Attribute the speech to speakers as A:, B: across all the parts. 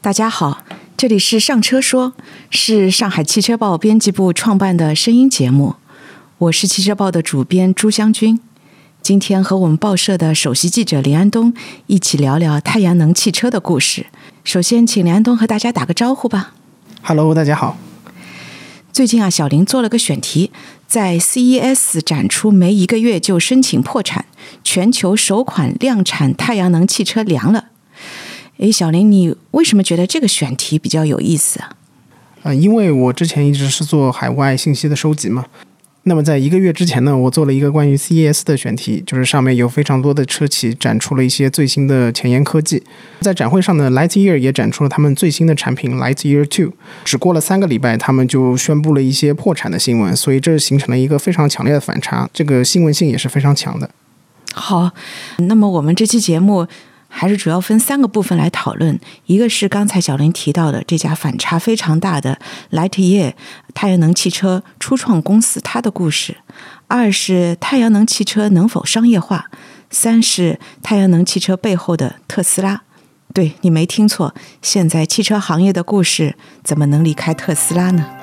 A: 大家好，这里是上车说，是上海汽车报编辑部创办的声音节目。我是汽车报的主编朱湘军，今天和我们报社的首席记者林安东一起聊聊太阳能汽车的故事。首先，请林安东和大家打个招呼吧。
B: Hello，大家好。
A: 最近啊，小林做了个选题，在 CES 展出没一个月就申请破产，全球首款量产太阳能汽车凉了。诶，小林，你为什么觉得这个选题比较有意思啊？
B: 呃，因为我之前一直是做海外信息的收集嘛。那么在一个月之前呢，我做了一个关于 CES 的选题，就是上面有非常多的车企展出了一些最新的前沿科技。在展会上呢，Lightyear 也展出了他们最新的产品 Lightyear Two。只过了三个礼拜，他们就宣布了一些破产的新闻，所以这形成了一个非常强烈的反差，这个新闻性也是非常强的。
A: 好，那么我们这期节目。还是主要分三个部分来讨论，一个是刚才小林提到的这家反差非常大的 Lightyear 太阳能汽车初创公司它的故事；二是太阳能汽车能否商业化；三是太阳能汽车背后的特斯拉。对你没听错，现在汽车行业的故事怎么能离开特斯拉呢？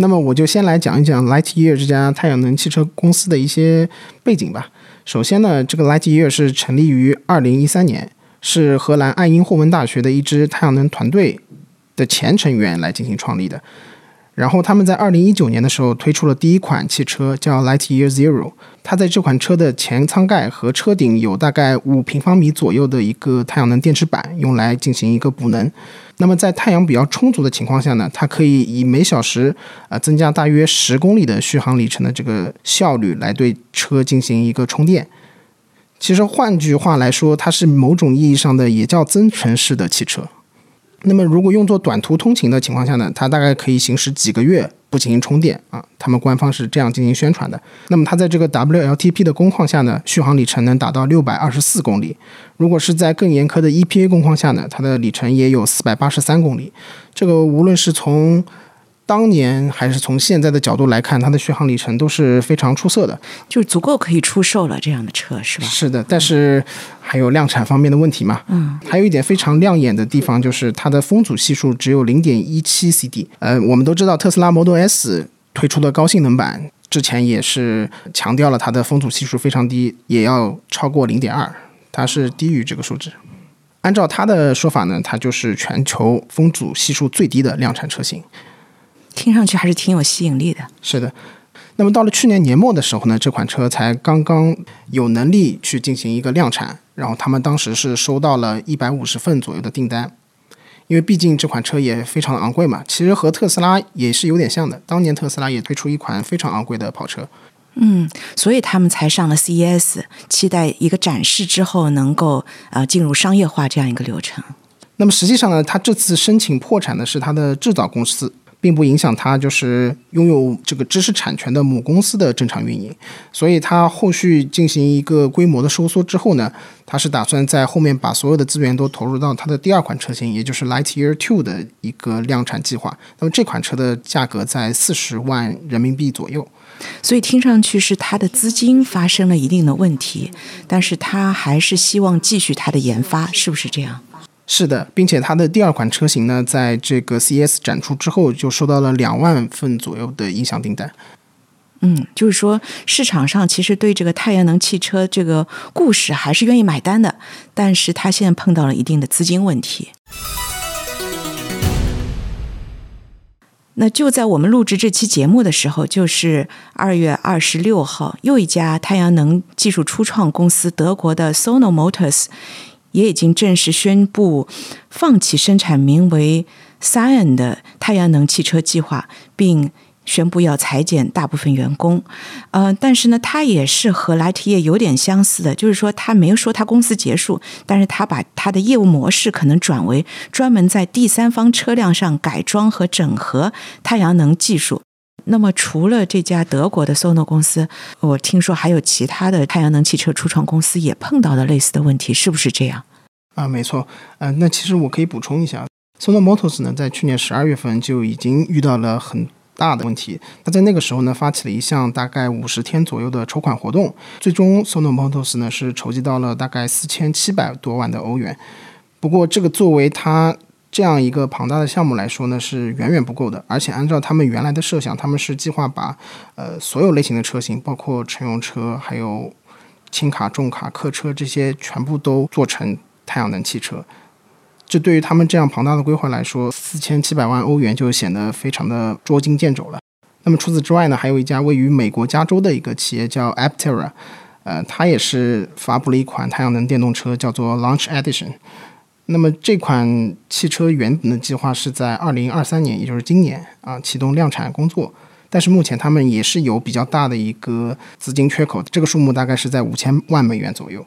B: 那么我就先来讲一讲 Lightyear 这家太阳能汽车公司的一些背景吧。首先呢，这个 Lightyear 是成立于二零一三年，是荷兰爱因霍温大学的一支太阳能团队的前成员来进行创立的。然后他们在2019年的时候推出了第一款汽车，叫 Lightyear Zero。它在这款车的前舱盖和车顶有大概五平方米左右的一个太阳能电池板，用来进行一个补能。那么在太阳比较充足的情况下呢，它可以以每小时呃增加大约十公里的续航里程的这个效率来对车进行一个充电。其实换句话来说，它是某种意义上的也叫增程式的汽车。那么如果用作短途通勤的情况下呢，它大概可以行驶几个月不进行充电啊。他们官方是这样进行宣传的。那么它在这个 WLTP 的工况下呢，续航里程能达到六百二十四公里。如果是在更严苛的 EPA 工况下呢，它的里程也有四百八十三公里。这个无论是从当年还是从现在的角度来看，它的续航里程都是非常出色的，
A: 就足够可以出售了这样的车，是吧？
B: 是的，但是还有量产方面的问题嘛。
A: 嗯，
B: 还有一点非常亮眼的地方就是它的风阻系数只有零点一七 CD。呃，我们都知道特斯拉 Model S 推出的高性能版之前也是强调了它的风阻系数非常低，也要超过零点二，它是低于这个数值。按照它的说法呢，它就是全球风阻系数最低的量产车型。
A: 听上去还是挺有吸引力的。
B: 是的，那么到了去年年末的时候呢，这款车才刚刚有能力去进行一个量产，然后他们当时是收到了一百五十份左右的订单，因为毕竟这款车也非常昂贵嘛，其实和特斯拉也是有点像的，当年特斯拉也推出一款非常昂贵的跑车。
A: 嗯，所以他们才上了 CES，期待一个展示之后能够呃进入商业化这样一个流程。
B: 那么实际上呢，他这次申请破产的是他的制造公司。并不影响它就是拥有这个知识产权的母公司的正常运营，所以它后续进行一个规模的收缩之后呢，它是打算在后面把所有的资源都投入到它的第二款车型，也就是 Lightyear Two 的一个量产计划。那么这款车的价格在四十万人民币左右，
A: 所以听上去是它的资金发生了一定的问题，但是它还是希望继续它的研发，是不是这样？
B: 是的，并且它的第二款车型呢，在这个 CES 展出之后，就收到了两万份左右的音响订单。
A: 嗯，就是说市场上其实对这个太阳能汽车这个故事还是愿意买单的，但是它现在碰到了一定的资金问题。那就在我们录制这期节目的时候，就是二月二十六号，又一家太阳能技术初创公司德国的 Sono Motors。也已经正式宣布放弃生产名为 Sion 的太阳能汽车计划，并宣布要裁减大部分员工。呃，但是呢，它也是和莱特业有点相似的，就是说他没有说他公司结束，但是他把他的业务模式可能转为专门在第三方车辆上改装和整合太阳能技术。那么，除了这家德国的 Sono 公司，我听说还有其他的太阳能汽车初创公司也碰到了类似的问题，是不是这样？
B: 啊，没错。嗯、呃，那其实我可以补充一下，Sono Motors 呢，在去年十二月份就已经遇到了很大的问题。那在那个时候呢，发起了一项大概五十天左右的筹款活动，最终 Sono Motors 呢是筹集到了大概四千七百多万的欧元。不过，这个作为它这样一个庞大的项目来说呢，是远远不够的。而且，按照他们原来的设想，他们是计划把呃所有类型的车型，包括乘用车、还有轻卡、重卡、客车这些，全部都做成太阳能汽车。这对于他们这样庞大的规划来说，四千七百万欧元就显得非常的捉襟见肘了。那么除此之外呢，还有一家位于美国加州的一个企业叫 Aptera，呃，它也是发布了一款太阳能电动车，叫做 Launch Edition。那么这款汽车原本的计划是在二零二三年，也就是今年啊启动量产工作，但是目前他们也是有比较大的一个资金缺口，这个数目大概是在五千万美元左右。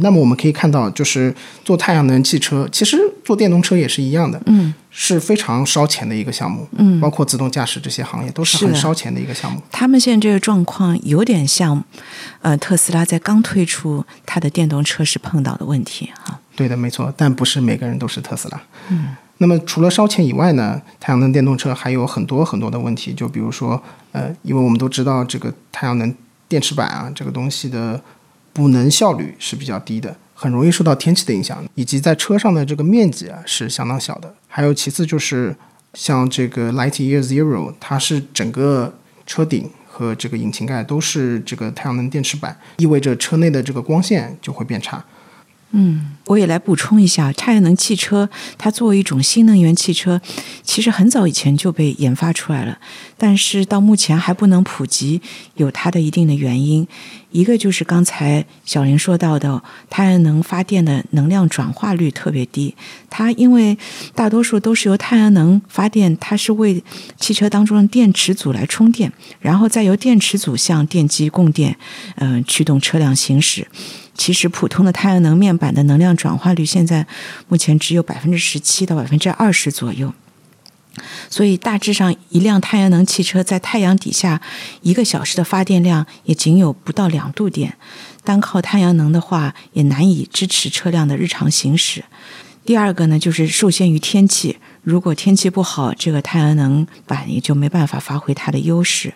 B: 那么我们可以看到，就是做太阳能汽车，其实做电动车也是一样的，
A: 嗯，
B: 是非常烧钱的一个项目，
A: 嗯，
B: 包括自动驾驶这些行业都是很烧钱的一个项目。
A: 他们现在这个状况有点像，呃，特斯拉在刚推出它的电动车时碰到的问题哈。
B: 对的，没错，但不是每个人都是特斯拉。
A: 嗯，
B: 那么除了烧钱以外呢，太阳能电动车还有很多很多的问题，就比如说，呃，因为我们都知道这个太阳能电池板啊，这个东西的。补能效率是比较低的，很容易受到天气的影响，以及在车上的这个面积啊是相当小的。还有其次就是像这个 Lightyear Zero，它是整个车顶和这个引擎盖都是这个太阳能电池板，意味着车内的这个光线就会变差。
A: 嗯，我也来补充一下，太阳能汽车它作为一种新能源汽车，其实很早以前就被研发出来了，但是到目前还不能普及，有它的一定的原因。一个就是刚才小林说到的，太阳能发电的能量转化率特别低，它因为大多数都是由太阳能发电，它是为汽车当中的电池组来充电，然后再由电池组向电机供电，嗯，驱动车辆行驶。其实普通的太阳能面板的能量转化率现在目前只有百分之十七到百分之二十左右，所以大致上一辆太阳能汽车在太阳底下一个小时的发电量也仅有不到两度电，单靠太阳能的话也难以支持车辆的日常行驶。第二个呢，就是受限于天气，如果天气不好，这个太阳能板也就没办法发挥它的优势。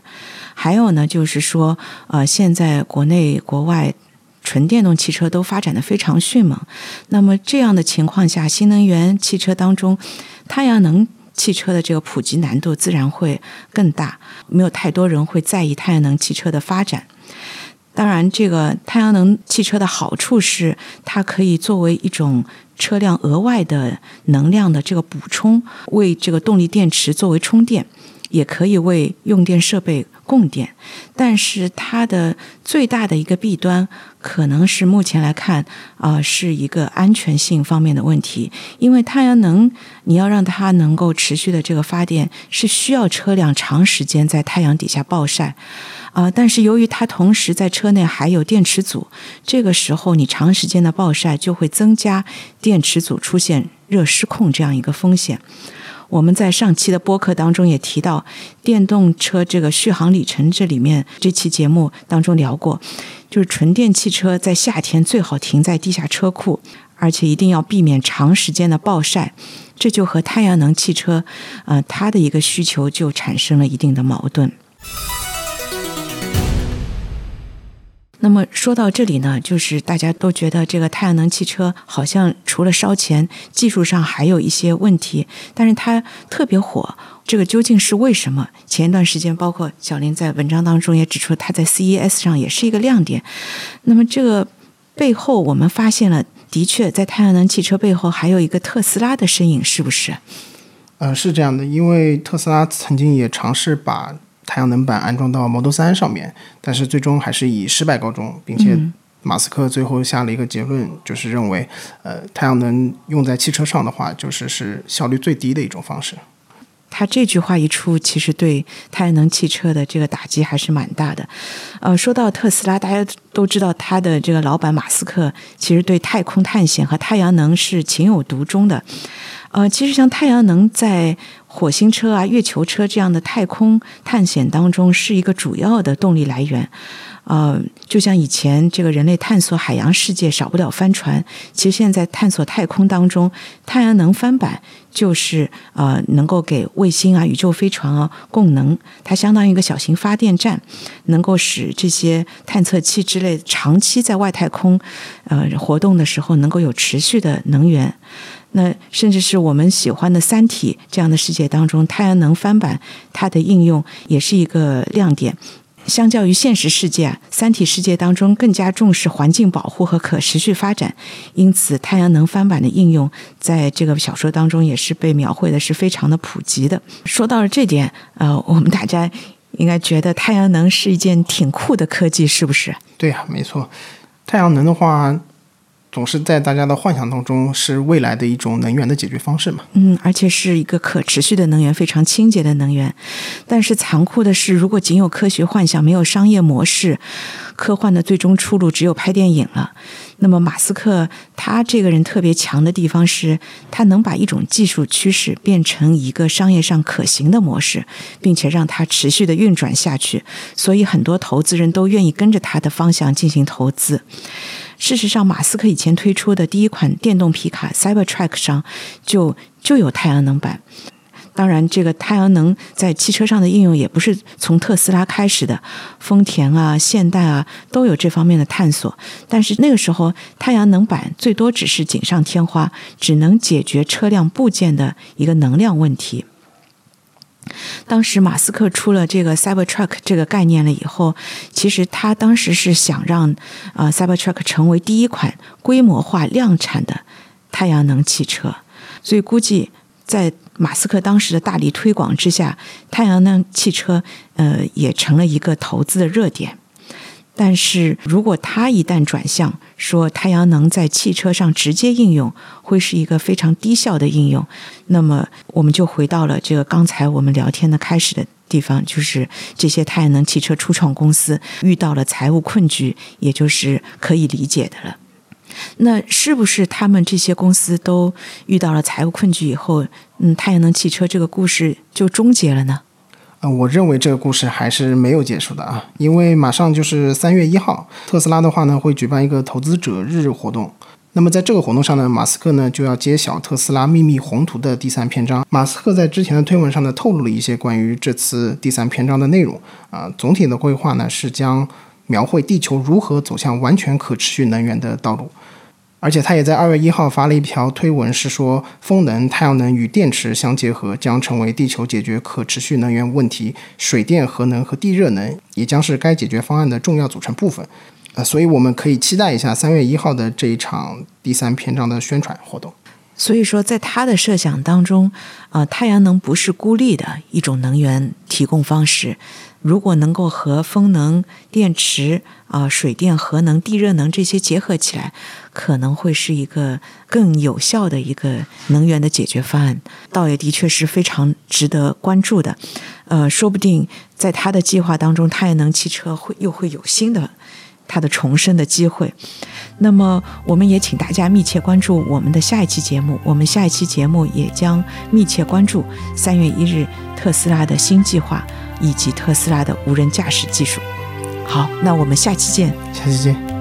A: 还有呢，就是说，呃，现在国内国外。纯电动汽车都发展的非常迅猛，那么这样的情况下，新能源汽车当中，太阳能汽车的这个普及难度自然会更大，没有太多人会在意太阳能汽车的发展。当然，这个太阳能汽车的好处是，它可以作为一种车辆额外的能量的这个补充，为这个动力电池作为充电。也可以为用电设备供电，但是它的最大的一个弊端，可能是目前来看啊，是一个安全性方面的问题。因为太阳能，你要让它能够持续的这个发电，是需要车辆长时间在太阳底下暴晒啊。但是由于它同时在车内还有电池组，这个时候你长时间的暴晒就会增加电池组出现热失控这样一个风险。我们在上期的播客当中也提到，电动车这个续航里程这里面，这期节目当中聊过，就是纯电汽车在夏天最好停在地下车库，而且一定要避免长时间的暴晒，这就和太阳能汽车，呃，它的一个需求就产生了一定的矛盾。那么说到这里呢，就是大家都觉得这个太阳能汽车好像除了烧钱，技术上还有一些问题，但是它特别火，这个究竟是为什么？前一段时间，包括小林在文章当中也指出，它在 CES 上也是一个亮点。那么这个背后，我们发现了，的确在太阳能汽车背后还有一个特斯拉的身影，是不是？
B: 呃，是这样的，因为特斯拉曾经也尝试把。太阳能板安装到 Model 3上面，但是最终还是以失败告终，并且马斯克最后下了一个结论，就是认为，呃，太阳能用在汽车上的话，就是是效率最低的一种方式。
A: 他这句话一出，其实对太阳能汽车的这个打击还是蛮大的。呃，说到特斯拉，大家都知道他的这个老板马斯克，其实对太空探险和太阳能是情有独钟的。呃，其实像太阳能在火星车啊、月球车这样的太空探险当中是一个主要的动力来源。呃，就像以前这个人类探索海洋世界少不了帆船，其实现在探索太空当中，太阳能帆板就是呃能够给卫星啊、宇宙飞船啊供能，它相当于一个小型发电站，能够使这些探测器之类长期在外太空呃活动的时候能够有持续的能源。那甚至是我们喜欢的《三体》这样的世界当中，太阳能帆板它的应用也是一个亮点。相较于现实世界，三体世界当中更加重视环境保护和可持续发展，因此太阳能翻板的应用在这个小说当中也是被描绘的是非常的普及的。说到了这点，呃，我们大家应该觉得太阳能是一件挺酷的科技，是不是？
B: 对呀，没错。太阳能的话。总是在大家的幻想当中是未来的一种能源的解决方式嘛？
A: 嗯，而且是一个可持续的能源，非常清洁的能源。但是残酷的是，如果仅有科学幻想，没有商业模式，科幻的最终出路只有拍电影了。那么，马斯克他这个人特别强的地方是，他能把一种技术趋势变成一个商业上可行的模式，并且让它持续的运转下去。所以，很多投资人都愿意跟着他的方向进行投资。事实上，马斯克以前推出的第一款电动皮卡 Cybertruck 上就就有太阳能板。当然，这个太阳能在汽车上的应用也不是从特斯拉开始的，丰田啊、现代啊都有这方面的探索。但是那个时候，太阳能板最多只是锦上添花，只能解决车辆部件的一个能量问题。当时马斯克出了这个 Cybertruck 这个概念了以后，其实他当时是想让呃 Cybertruck 成为第一款规模化量产的太阳能汽车，所以估计在马斯克当时的大力推广之下，太阳能汽车呃也成了一个投资的热点。但是如果它一旦转向说太阳能在汽车上直接应用，会是一个非常低效的应用，那么我们就回到了这个刚才我们聊天的开始的地方，就是这些太阳能汽车初创公司遇到了财务困局，也就是可以理解的了。那是不是他们这些公司都遇到了财务困局以后，嗯，太阳能汽车这个故事就终结了呢？
B: 我认为这个故事还是没有结束的啊，因为马上就是三月一号，特斯拉的话呢会举办一个投资者日活动。那么在这个活动上呢，马斯克呢就要揭晓特斯拉秘密宏图的第三篇章。马斯克在之前的推文上呢透露了一些关于这次第三篇章的内容啊，总体的规划呢是将描绘地球如何走向完全可持续能源的道路。而且他也在二月一号发了一条推文，是说风能、太阳能与电池相结合，将成为地球解决可持续能源问题。水电、核能和地热能也将是该解决方案的重要组成部分。呃，所以我们可以期待一下三月一号的这一场第三篇章的宣传活动。
A: 所以说，在他的设想当中，啊，太阳能不是孤立的一种能源提供方式。如果能够和风能、电池、啊水电、核能、地热能这些结合起来，可能会是一个更有效的一个能源的解决方案。倒也的确是非常值得关注的。呃，说不定在他的计划当中，太阳能汽车会又会有新的他的重生的机会。那么，我们也请大家密切关注我们的下一期节目。我们下一期节目也将密切关注三月一日特斯拉的新计划。以及特斯拉的无人驾驶技术。好，那我们下期见。
B: 下期见。